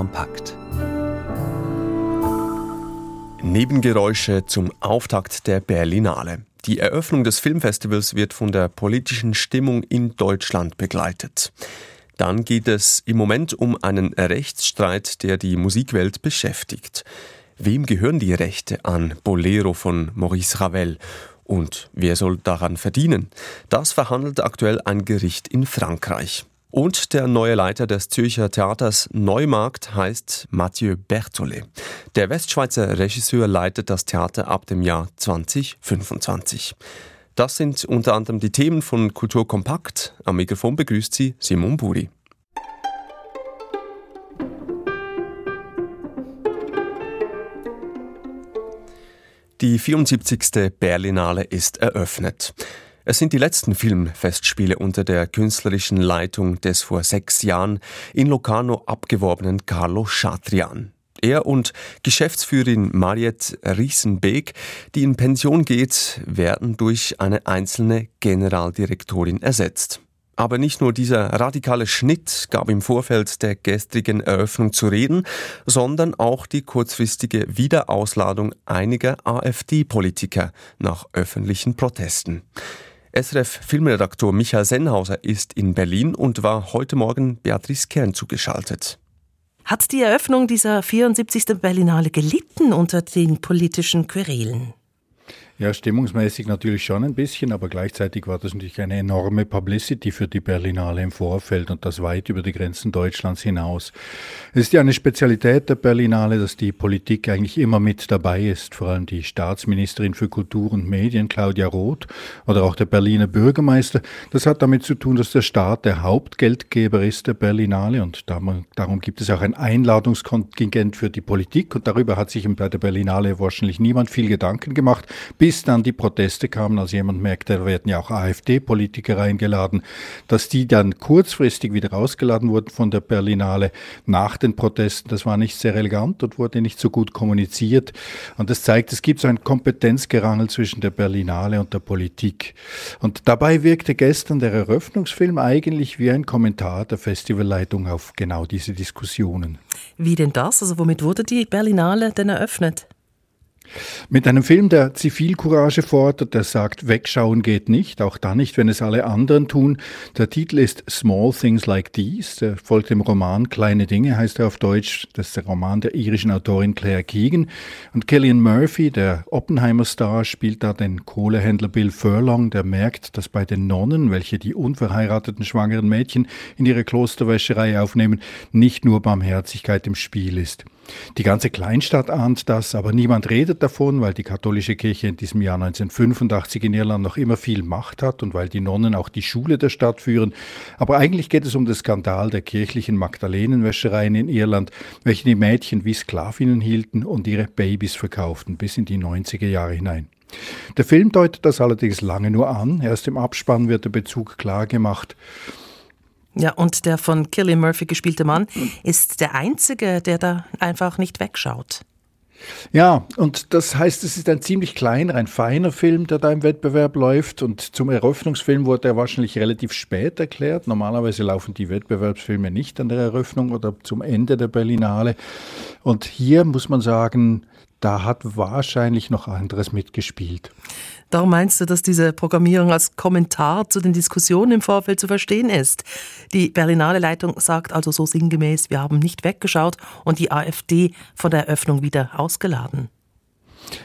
Kompakt. Nebengeräusche zum Auftakt der Berlinale. Die Eröffnung des Filmfestivals wird von der politischen Stimmung in Deutschland begleitet. Dann geht es im Moment um einen Rechtsstreit, der die Musikwelt beschäftigt. Wem gehören die Rechte an Bolero von Maurice Ravel? Und wer soll daran verdienen? Das verhandelt aktuell ein Gericht in Frankreich. Und der neue Leiter des Zürcher Theaters Neumarkt heißt Mathieu Berthollet. Der Westschweizer Regisseur leitet das Theater ab dem Jahr 2025. Das sind unter anderem die Themen von Kultur Kompakt. Am Mikrofon begrüßt sie Simon Buri. Die 74. Berlinale ist eröffnet. Es sind die letzten Filmfestspiele unter der künstlerischen Leitung des vor sechs Jahren in Locarno abgeworbenen Carlo Chatrian. Er und Geschäftsführerin Mariette Riesenbeek, die in Pension geht, werden durch eine einzelne Generaldirektorin ersetzt. Aber nicht nur dieser radikale Schnitt gab im Vorfeld der gestrigen Eröffnung zu reden, sondern auch die kurzfristige Wiederausladung einiger AfD-Politiker nach öffentlichen Protesten. SRF-Filmredaktor Michael Sennhauser ist in Berlin und war heute Morgen Beatrice Kern zugeschaltet. Hat die Eröffnung dieser 74. Berlinale gelitten unter den politischen Querelen? Ja, stimmungsmäßig natürlich schon ein bisschen, aber gleichzeitig war das natürlich eine enorme Publicity für die Berlinale im Vorfeld und das weit über die Grenzen Deutschlands hinaus. Es ist ja eine Spezialität der Berlinale, dass die Politik eigentlich immer mit dabei ist, vor allem die Staatsministerin für Kultur und Medien, Claudia Roth, oder auch der Berliner Bürgermeister. Das hat damit zu tun, dass der Staat der Hauptgeldgeber ist der Berlinale und darum gibt es auch ein Einladungskontingent für die Politik und darüber hat sich bei der Berlinale wahrscheinlich niemand viel Gedanken gemacht, bis bis dann die Proteste kamen, als jemand merkte, da werden ja auch AfD-Politiker eingeladen, dass die dann kurzfristig wieder ausgeladen wurden von der Berlinale nach den Protesten. Das war nicht sehr elegant und wurde nicht so gut kommuniziert. Und das zeigt, es gibt so ein Kompetenzgerangel zwischen der Berlinale und der Politik. Und dabei wirkte gestern der Eröffnungsfilm eigentlich wie ein Kommentar der Festivalleitung auf genau diese Diskussionen. Wie denn das? Also womit wurde die Berlinale denn eröffnet? Mit einem Film, der Zivilcourage fordert, der sagt, wegschauen geht nicht, auch dann nicht, wenn es alle anderen tun. Der Titel ist Small Things Like These, der folgt dem Roman Kleine Dinge, heißt er auf Deutsch. Das ist der Roman der irischen Autorin Claire Keegan. Und Killian Murphy, der Oppenheimer-Star, spielt da den Kohlehändler Bill Furlong, der merkt, dass bei den Nonnen, welche die unverheirateten schwangeren Mädchen in ihre Klosterwäscherei aufnehmen, nicht nur Barmherzigkeit im Spiel ist. Die ganze Kleinstadt ahnt das, aber niemand redet davon, weil die katholische Kirche in diesem Jahr 1985 in Irland noch immer viel Macht hat und weil die Nonnen auch die Schule der Stadt führen. Aber eigentlich geht es um den Skandal der kirchlichen Magdalenenwäschereien in Irland, welche die Mädchen wie Sklavinnen hielten und ihre Babys verkauften bis in die 90er Jahre hinein. Der Film deutet das allerdings lange nur an. Erst im Abspann wird der Bezug klar gemacht. Ja, und der von Killian Murphy gespielte Mann ist der Einzige, der da einfach nicht wegschaut. Ja, und das heißt, es ist ein ziemlich kleiner, ein feiner Film, der da im Wettbewerb läuft. Und zum Eröffnungsfilm wurde er wahrscheinlich relativ spät erklärt. Normalerweise laufen die Wettbewerbsfilme nicht an der Eröffnung oder zum Ende der Berlinale. Und hier muss man sagen, da hat wahrscheinlich noch anderes mitgespielt. Darum meinst du, dass diese Programmierung als Kommentar zu den Diskussionen im Vorfeld zu verstehen ist? Die Berlinale Leitung sagt also so sinngemäß, wir haben nicht weggeschaut und die AfD von der Eröffnung wieder ausgeladen.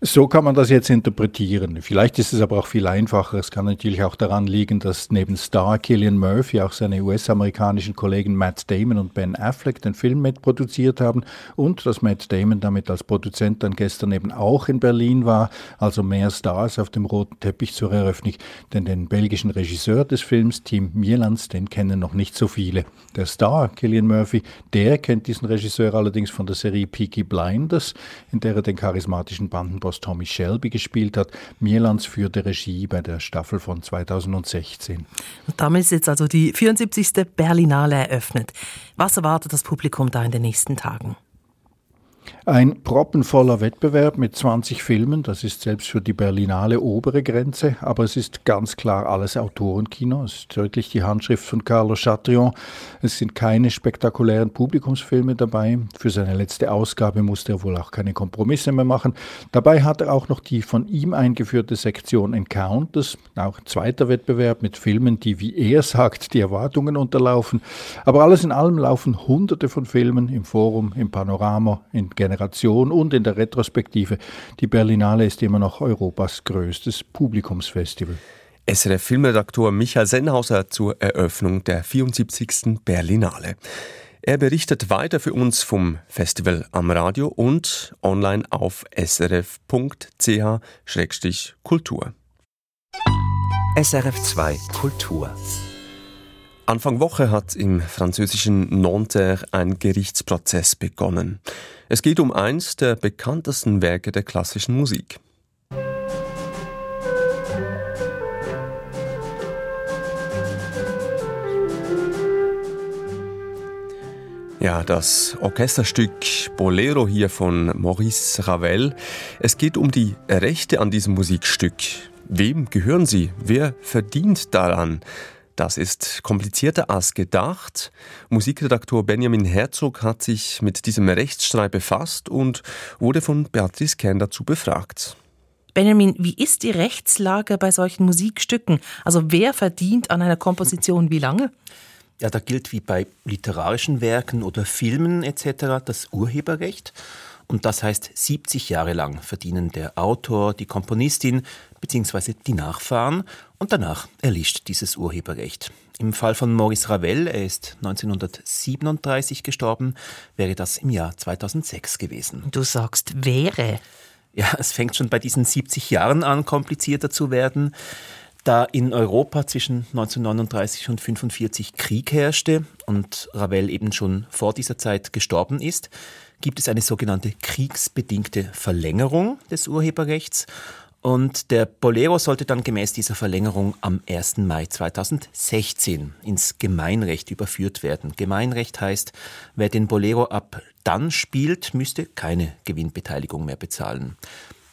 So kann man das jetzt interpretieren. Vielleicht ist es aber auch viel einfacher. Es kann natürlich auch daran liegen, dass neben Star Killian Murphy auch seine US-amerikanischen Kollegen Matt Damon und Ben Affleck den Film mitproduziert haben und dass Matt Damon damit als Produzent dann gestern eben auch in Berlin war. Also mehr Stars auf dem roten Teppich zur Eröffnung. Denn den belgischen Regisseur des Films, Tim Mierlands, den kennen noch nicht so viele. Der Star Killian Murphy, der kennt diesen Regisseur allerdings von der Serie Peaky Blinders, in der er den charismatischen Bandenboss Tommy Shelby gespielt hat. Mirlands führte Regie bei der Staffel von 2016. Und damit ist jetzt also die 74. Berlinale eröffnet. Was erwartet das Publikum da in den nächsten Tagen? Ein proppenvoller Wettbewerb mit 20 Filmen, das ist selbst für die Berlinale obere Grenze, aber es ist ganz klar alles Autorenkino. Es ist deutlich die Handschrift von Carlos Chatrion. Es sind keine spektakulären Publikumsfilme dabei. Für seine letzte Ausgabe musste er wohl auch keine Kompromisse mehr machen. Dabei hat er auch noch die von ihm eingeführte Sektion Encounters, auch ein zweiter Wettbewerb mit Filmen, die, wie er sagt, die Erwartungen unterlaufen. Aber alles in allem laufen hunderte von Filmen im Forum, im Panorama, in Generation und in der Retrospektive. Die Berlinale ist immer noch Europas größtes Publikumsfestival. SRF Filmredaktor Michael Sennhauser zur Eröffnung der 74. Berlinale. Er berichtet weiter für uns vom Festival am Radio und online auf srf.ch-kultur. SRF 2 Kultur Anfang Woche hat im französischen Nanterre ein Gerichtsprozess begonnen. Es geht um eins der bekanntesten Werke der klassischen Musik. Ja, das Orchesterstück Bolero hier von Maurice Ravel. Es geht um die Rechte an diesem Musikstück. Wem gehören sie? Wer verdient daran? Das ist komplizierter als gedacht. Musikredaktor Benjamin Herzog hat sich mit diesem Rechtsstreit befasst und wurde von Beatrice Kern dazu befragt. Benjamin, wie ist die Rechtslage bei solchen Musikstücken? Also wer verdient an einer Komposition wie lange? Ja, da gilt wie bei literarischen Werken oder Filmen etc. das Urheberrecht. Und das heißt, 70 Jahre lang verdienen der Autor, die Komponistin bzw. die Nachfahren und danach erlischt dieses Urheberrecht. Im Fall von Maurice Ravel, er ist 1937 gestorben, wäre das im Jahr 2006 gewesen. Du sagst wäre. Ja, es fängt schon bei diesen 70 Jahren an, komplizierter zu werden. Da in Europa zwischen 1939 und 1945 Krieg herrschte und Ravel eben schon vor dieser Zeit gestorben ist, gibt es eine sogenannte kriegsbedingte Verlängerung des Urheberrechts. Und der Bolero sollte dann gemäß dieser Verlängerung am 1. Mai 2016 ins Gemeinrecht überführt werden. Gemeinrecht heißt, wer den Bolero ab dann spielt, müsste keine Gewinnbeteiligung mehr bezahlen.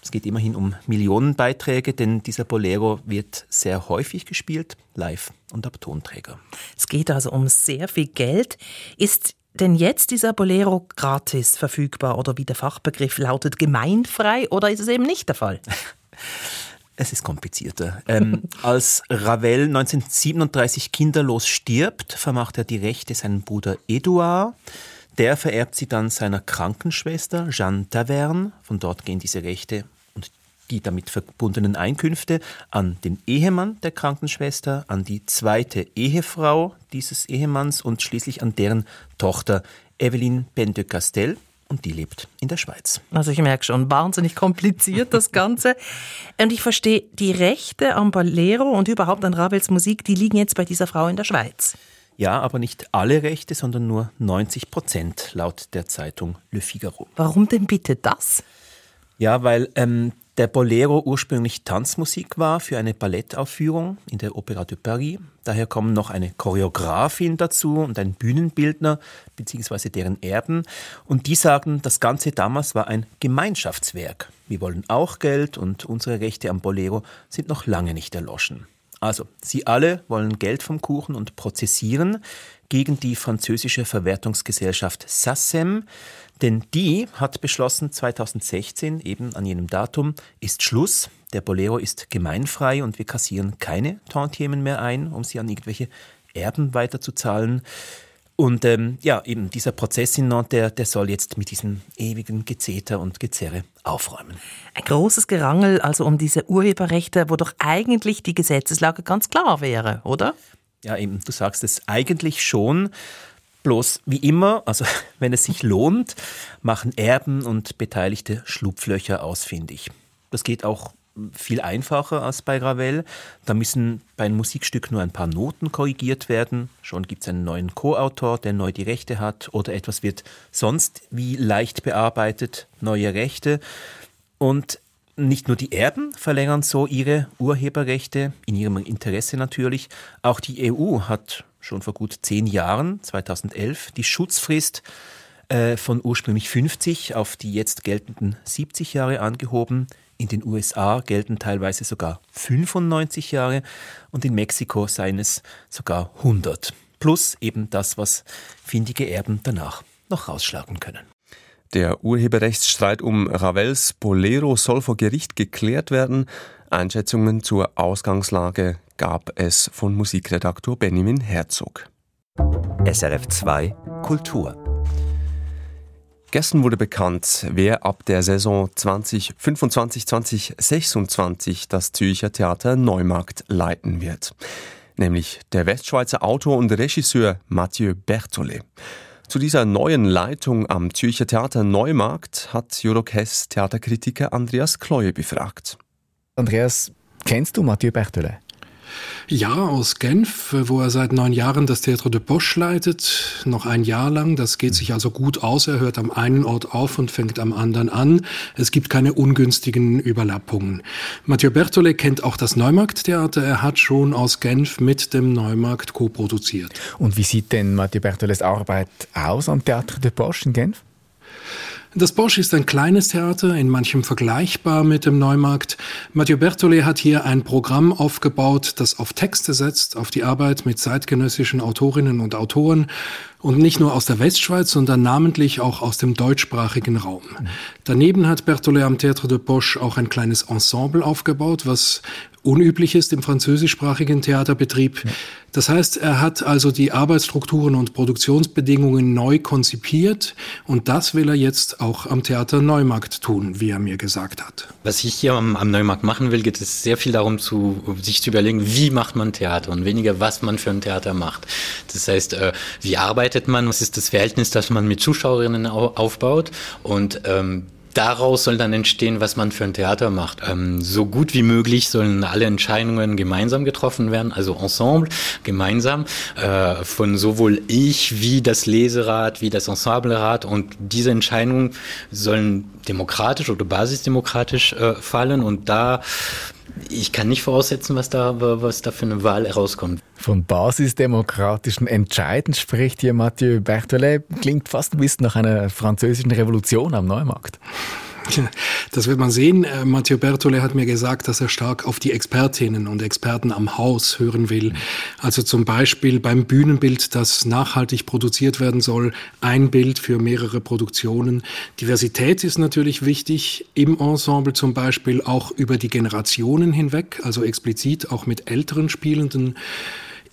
Es geht immerhin um Millionenbeiträge, denn dieser Bolero wird sehr häufig gespielt, live und ab Tonträger. Es geht also um sehr viel Geld. Ist denn jetzt dieser Bolero gratis verfügbar oder wie der Fachbegriff lautet, gemeinfrei oder ist es eben nicht der Fall? Es ist komplizierter. Ähm, als Ravel 1937 kinderlos stirbt, vermacht er die Rechte seinem Bruder Eduard. Der vererbt sie dann seiner Krankenschwester Jeanne Taverne. Von dort gehen diese Rechte die damit verbundenen Einkünfte an den Ehemann der Krankenschwester, an die zweite Ehefrau dieses Ehemanns und schließlich an deren Tochter Evelyn Ben de Castel. Und die lebt in der Schweiz. Also ich merke schon, wahnsinnig kompliziert das Ganze. und ich verstehe, die Rechte am Bolero und überhaupt an Ravels Musik, die liegen jetzt bei dieser Frau in der Schweiz. Ja, aber nicht alle Rechte, sondern nur 90 Prozent laut der Zeitung Le Figaro. Warum denn bitte das? Ja, weil ähm, der Bolero ursprünglich Tanzmusik war für eine Ballettaufführung in der Opéra de Paris. Daher kommen noch eine Choreografin dazu und ein Bühnenbildner bzw. deren Erben. Und die sagen, das Ganze damals war ein Gemeinschaftswerk. Wir wollen auch Geld und unsere Rechte am Bolero sind noch lange nicht erloschen. Also, sie alle wollen Geld vom Kuchen und prozessieren gegen die französische Verwertungsgesellschaft SACEM, denn die hat beschlossen, 2016, eben an jenem Datum, ist Schluss. Der Bolero ist gemeinfrei und wir kassieren keine Tantiemen mehr ein, um sie an irgendwelche Erben weiterzuzahlen. Und ähm, ja, eben dieser Prozess in Nantes, der soll jetzt mit diesem ewigen Gezeter und Gezerre aufräumen. Ein großes Gerangel also um diese Urheberrechte, wo doch eigentlich die Gesetzeslage ganz klar wäre, oder? Ja, eben, du sagst es eigentlich schon. Bloß wie immer, also wenn es sich lohnt, machen Erben und Beteiligte Schlupflöcher ausfindig. Das geht auch viel einfacher als bei Ravel. Da müssen bei einem Musikstück nur ein paar Noten korrigiert werden. Schon gibt es einen neuen Co-Autor, der neu die Rechte hat. Oder etwas wird sonst wie leicht bearbeitet, neue Rechte. Und nicht nur die Erben verlängern so ihre Urheberrechte, in ihrem Interesse natürlich. Auch die EU hat schon vor gut zehn Jahren, 2011, die Schutzfrist äh, von ursprünglich 50 auf die jetzt geltenden 70 Jahre angehoben. In den USA gelten teilweise sogar 95 Jahre und in Mexiko seien es sogar 100. Plus eben das, was findige Erben danach noch rausschlagen können. Der Urheberrechtsstreit um Ravels Bolero soll vor Gericht geklärt werden. Einschätzungen zur Ausgangslage gab es von Musikredaktor Benjamin Herzog. SRF 2 Kultur Gestern wurde bekannt, wer ab der Saison 2025-2026 das Zürcher Theater Neumarkt leiten wird. Nämlich der Westschweizer Autor und Regisseur Mathieu Berthollet. Zu dieser neuen Leitung am Zürcher Theater Neumarkt hat Eurocast Theaterkritiker Andreas Kleue befragt. Andreas, kennst du Mathieu Berthollet? Ja, aus Genf, wo er seit neun Jahren das Theatre de Poche leitet. Noch ein Jahr lang. Das geht sich also gut aus. Er hört am einen Ort auf und fängt am anderen an. Es gibt keine ungünstigen Überlappungen. Mathieu Berthollet kennt auch das Neumarkt-Theater. Er hat schon aus Genf mit dem Neumarkt co-produziert. Und wie sieht denn Mathieu Berthollets Arbeit aus am Theatre de Poche in Genf? Das Bosch ist ein kleines Theater, in manchem vergleichbar mit dem Neumarkt. Mathieu Berthollet hat hier ein Programm aufgebaut, das auf Texte setzt, auf die Arbeit mit zeitgenössischen Autorinnen und Autoren und nicht nur aus der Westschweiz, sondern namentlich auch aus dem deutschsprachigen Raum. Daneben hat Berthollet am Théâtre de Poche auch ein kleines Ensemble aufgebaut, was unüblich ist im französischsprachigen Theaterbetrieb. Das heißt, er hat also die Arbeitsstrukturen und Produktionsbedingungen neu konzipiert und das will er jetzt auch am Theater Neumarkt tun, wie er mir gesagt hat. Was ich hier am, am Neumarkt machen will, geht es sehr viel darum, zu, sich zu überlegen, wie macht man Theater und weniger, was man für ein Theater macht. Das heißt, äh, wie arbeitet man, was ist das Verhältnis, das man mit Zuschauerinnen aufbaut und ähm, daraus soll dann entstehen, was man für ein Theater macht. Ähm, so gut wie möglich sollen alle Entscheidungen gemeinsam getroffen werden, also ensemble, gemeinsam, äh, von sowohl ich wie das Leserat, wie das Ensemblerat. Und diese Entscheidungen sollen demokratisch oder basisdemokratisch äh, fallen. Und da ich kann nicht voraussetzen, was da, was da für eine Wahl herauskommt. Von basisdemokratischen Entscheiden spricht hier Mathieu Berthollet. Klingt fast ein bisschen nach einer französischen Revolution am Neumarkt. Das wird man sehen. Äh, Matteo Bertole hat mir gesagt, dass er stark auf die Expertinnen und Experten am Haus hören will. Also zum Beispiel beim Bühnenbild, das nachhaltig produziert werden soll, ein Bild für mehrere Produktionen. Diversität ist natürlich wichtig im Ensemble zum Beispiel auch über die Generationen hinweg, also explizit auch mit älteren Spielenden.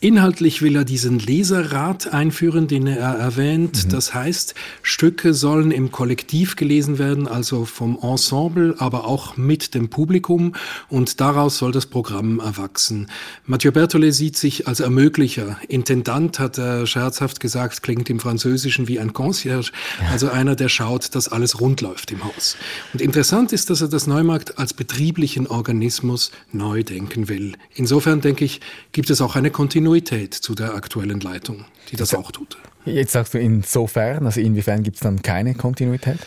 Inhaltlich will er diesen Leserrat einführen, den er erwähnt. Mhm. Das heißt, Stücke sollen im Kollektiv gelesen werden, also vom Ensemble, aber auch mit dem Publikum. Und daraus soll das Programm erwachsen. Mathieu Berthollet sieht sich als Ermöglicher. Intendant hat er scherzhaft gesagt, klingt im Französischen wie ein Concierge, also einer, der schaut, dass alles rund läuft im Haus. Und interessant ist, dass er das Neumarkt als betrieblichen Organismus neu denken will. Insofern denke ich, gibt es auch eine Kontinuität Kontinuität zu der aktuellen Leitung, die das, das auch tut. Jetzt sagst du insofern, also inwiefern gibt es dann keine Kontinuität?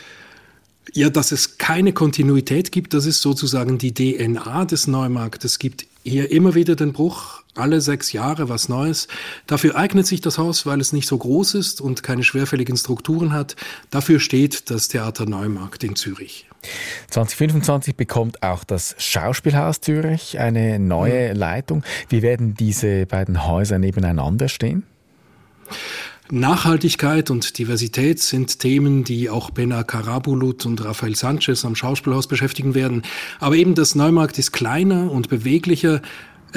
Ja, dass es keine Kontinuität gibt, das ist sozusagen die DNA des Neumarktes. Es gibt hier immer wieder den Bruch, alle sechs Jahre was Neues. Dafür eignet sich das Haus, weil es nicht so groß ist und keine schwerfälligen Strukturen hat. Dafür steht das Theater Neumarkt in Zürich. 2025 bekommt auch das Schauspielhaus Zürich eine neue mhm. Leitung. Wie werden diese beiden Häuser nebeneinander stehen? Nachhaltigkeit und Diversität sind Themen, die auch Bena Karabulut und Rafael Sanchez am Schauspielhaus beschäftigen werden. Aber eben das Neumarkt ist kleiner und beweglicher.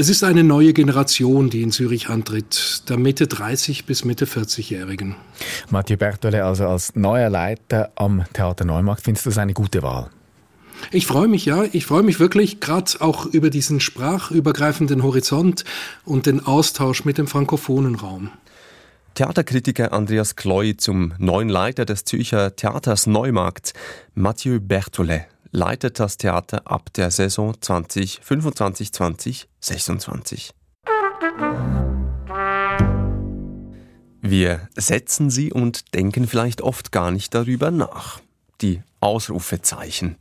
Es ist eine neue Generation, die in Zürich antritt, der Mitte 30 bis Mitte 40-Jährigen. Mathieu Bertole also als neuer Leiter am Theater Neumarkt, findest du das eine gute Wahl? Ich freue mich, ja. Ich freue mich wirklich gerade auch über diesen sprachübergreifenden Horizont und den Austausch mit dem frankophonen Raum. Theaterkritiker Andreas Kloy zum neuen Leiter des Zürcher Theaters Neumarkt, Mathieu Berthollet leitet das Theater ab der Saison 2025-2026. Wir setzen sie und denken vielleicht oft gar nicht darüber nach. Die Ausrufezeichen.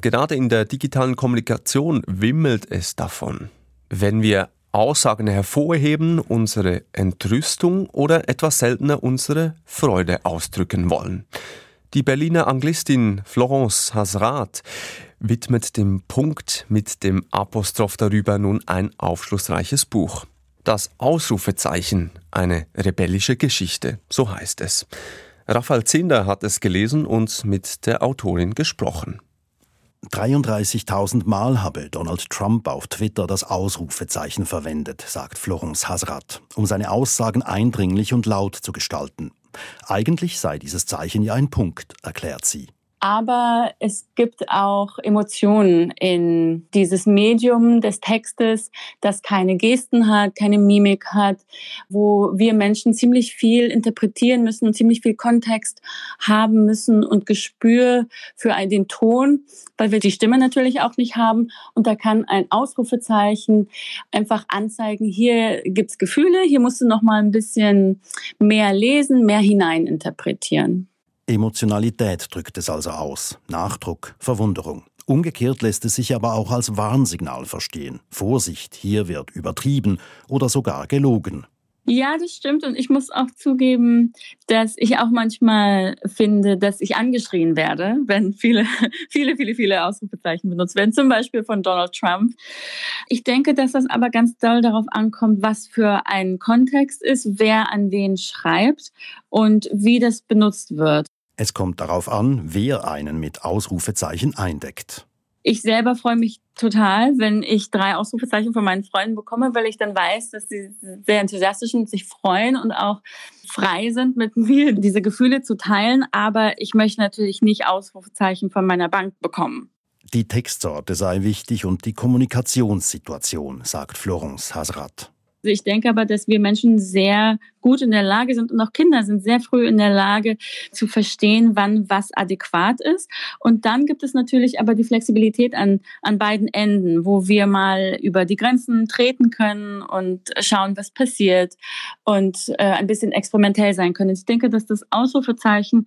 Gerade in der digitalen Kommunikation wimmelt es davon. Wenn wir Aussagen hervorheben, unsere Entrüstung oder etwas seltener unsere Freude ausdrücken wollen. Die Berliner Anglistin Florence Hasrat widmet dem Punkt mit dem Apostroph darüber nun ein aufschlussreiches Buch. Das Ausrufezeichen, eine rebellische Geschichte, so heißt es. Raphael Zinder hat es gelesen und mit der Autorin gesprochen. 33.000 Mal habe Donald Trump auf Twitter das Ausrufezeichen verwendet, sagt Florence Hasrat, um seine Aussagen eindringlich und laut zu gestalten. Eigentlich sei dieses Zeichen ja ein Punkt, erklärt sie aber es gibt auch Emotionen in dieses Medium des Textes, das keine Gesten hat, keine Mimik hat, wo wir Menschen ziemlich viel interpretieren müssen und ziemlich viel Kontext haben müssen und Gespür für den Ton, weil wir die Stimme natürlich auch nicht haben. Und da kann ein Ausrufezeichen einfach anzeigen, hier gibt's Gefühle, hier musst du noch mal ein bisschen mehr lesen, mehr hineininterpretieren. Emotionalität drückt es also aus, Nachdruck, Verwunderung. Umgekehrt lässt es sich aber auch als Warnsignal verstehen. Vorsicht, hier wird übertrieben oder sogar gelogen. Ja, das stimmt. Und ich muss auch zugeben, dass ich auch manchmal finde, dass ich angeschrien werde, wenn viele, viele, viele, viele Ausrufezeichen benutzt werden, zum Beispiel von Donald Trump. Ich denke, dass das aber ganz doll darauf ankommt, was für ein Kontext ist, wer an wen schreibt und wie das benutzt wird. Es kommt darauf an, wer einen mit Ausrufezeichen eindeckt. Ich selber freue mich total, wenn ich drei Ausrufezeichen von meinen Freunden bekomme, weil ich dann weiß, dass sie sehr enthusiastisch sind, sich freuen und auch frei sind, mit mir diese Gefühle zu teilen. Aber ich möchte natürlich nicht Ausrufezeichen von meiner Bank bekommen. Die Textsorte sei wichtig und die Kommunikationssituation, sagt Florence Hasrat. Also ich denke aber, dass wir Menschen sehr gut in der Lage sind und auch Kinder sind sehr früh in der Lage zu verstehen, wann was adäquat ist. Und dann gibt es natürlich aber die Flexibilität an, an beiden Enden, wo wir mal über die Grenzen treten können und schauen, was passiert und äh, ein bisschen experimentell sein können. Ich denke, dass das Ausrufezeichen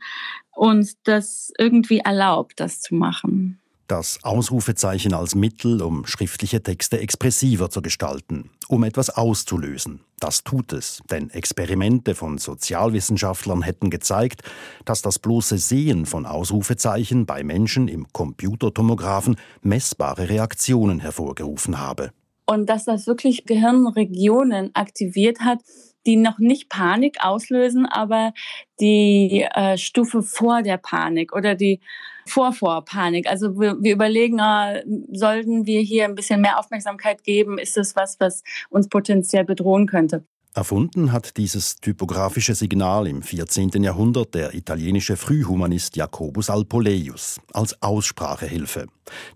uns das irgendwie erlaubt, das zu machen das Ausrufezeichen als Mittel, um schriftliche Texte expressiver zu gestalten, um etwas auszulösen. Das tut es, denn Experimente von Sozialwissenschaftlern hätten gezeigt, dass das bloße Sehen von Ausrufezeichen bei Menschen im Computertomographen messbare Reaktionen hervorgerufen habe. Und dass das wirklich Gehirnregionen aktiviert hat, die noch nicht Panik auslösen, aber die äh, Stufe vor der Panik oder die Vorvorpanik. Also wir, wir überlegen, äh, sollten wir hier ein bisschen mehr Aufmerksamkeit geben? Ist es was, was uns potenziell bedrohen könnte? Erfunden hat dieses typografische Signal im 14. Jahrhundert der italienische Frühhumanist Jacobus Alpoleius als Aussprachehilfe.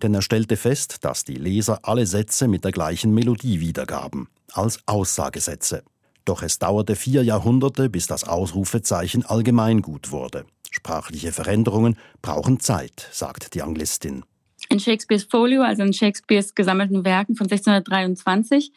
Denn er stellte fest, dass die Leser alle Sätze mit der gleichen Melodie wiedergaben, als Aussagesätze. Doch es dauerte vier Jahrhunderte, bis das Ausrufezeichen allgemeingut wurde. Sprachliche Veränderungen brauchen Zeit, sagt die Anglistin. In Shakespeares Folio, also in Shakespeares gesammelten Werken von 1623,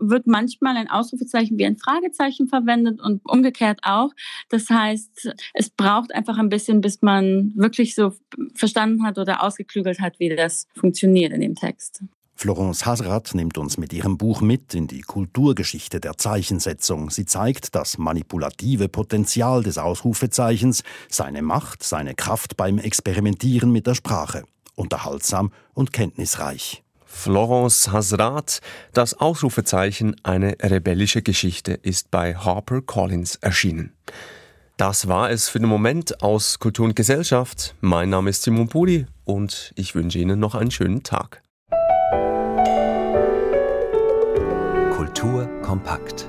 wird manchmal ein Ausrufezeichen wie ein Fragezeichen verwendet und umgekehrt auch. Das heißt, es braucht einfach ein bisschen, bis man wirklich so verstanden hat oder ausgeklügelt hat, wie das funktioniert in dem Text. Florence Hasrat nimmt uns mit ihrem Buch mit in die Kulturgeschichte der Zeichensetzung. Sie zeigt das manipulative Potenzial des Ausrufezeichens, seine Macht, seine Kraft beim Experimentieren mit der Sprache. Unterhaltsam und kenntnisreich. Florence Hasrat, das Ausrufezeichen Eine rebellische Geschichte ist bei Harper Collins erschienen. Das war es für den Moment aus Kultur und Gesellschaft. Mein Name ist Simon Pudi und ich wünsche Ihnen noch einen schönen Tag. Kultur kompakt.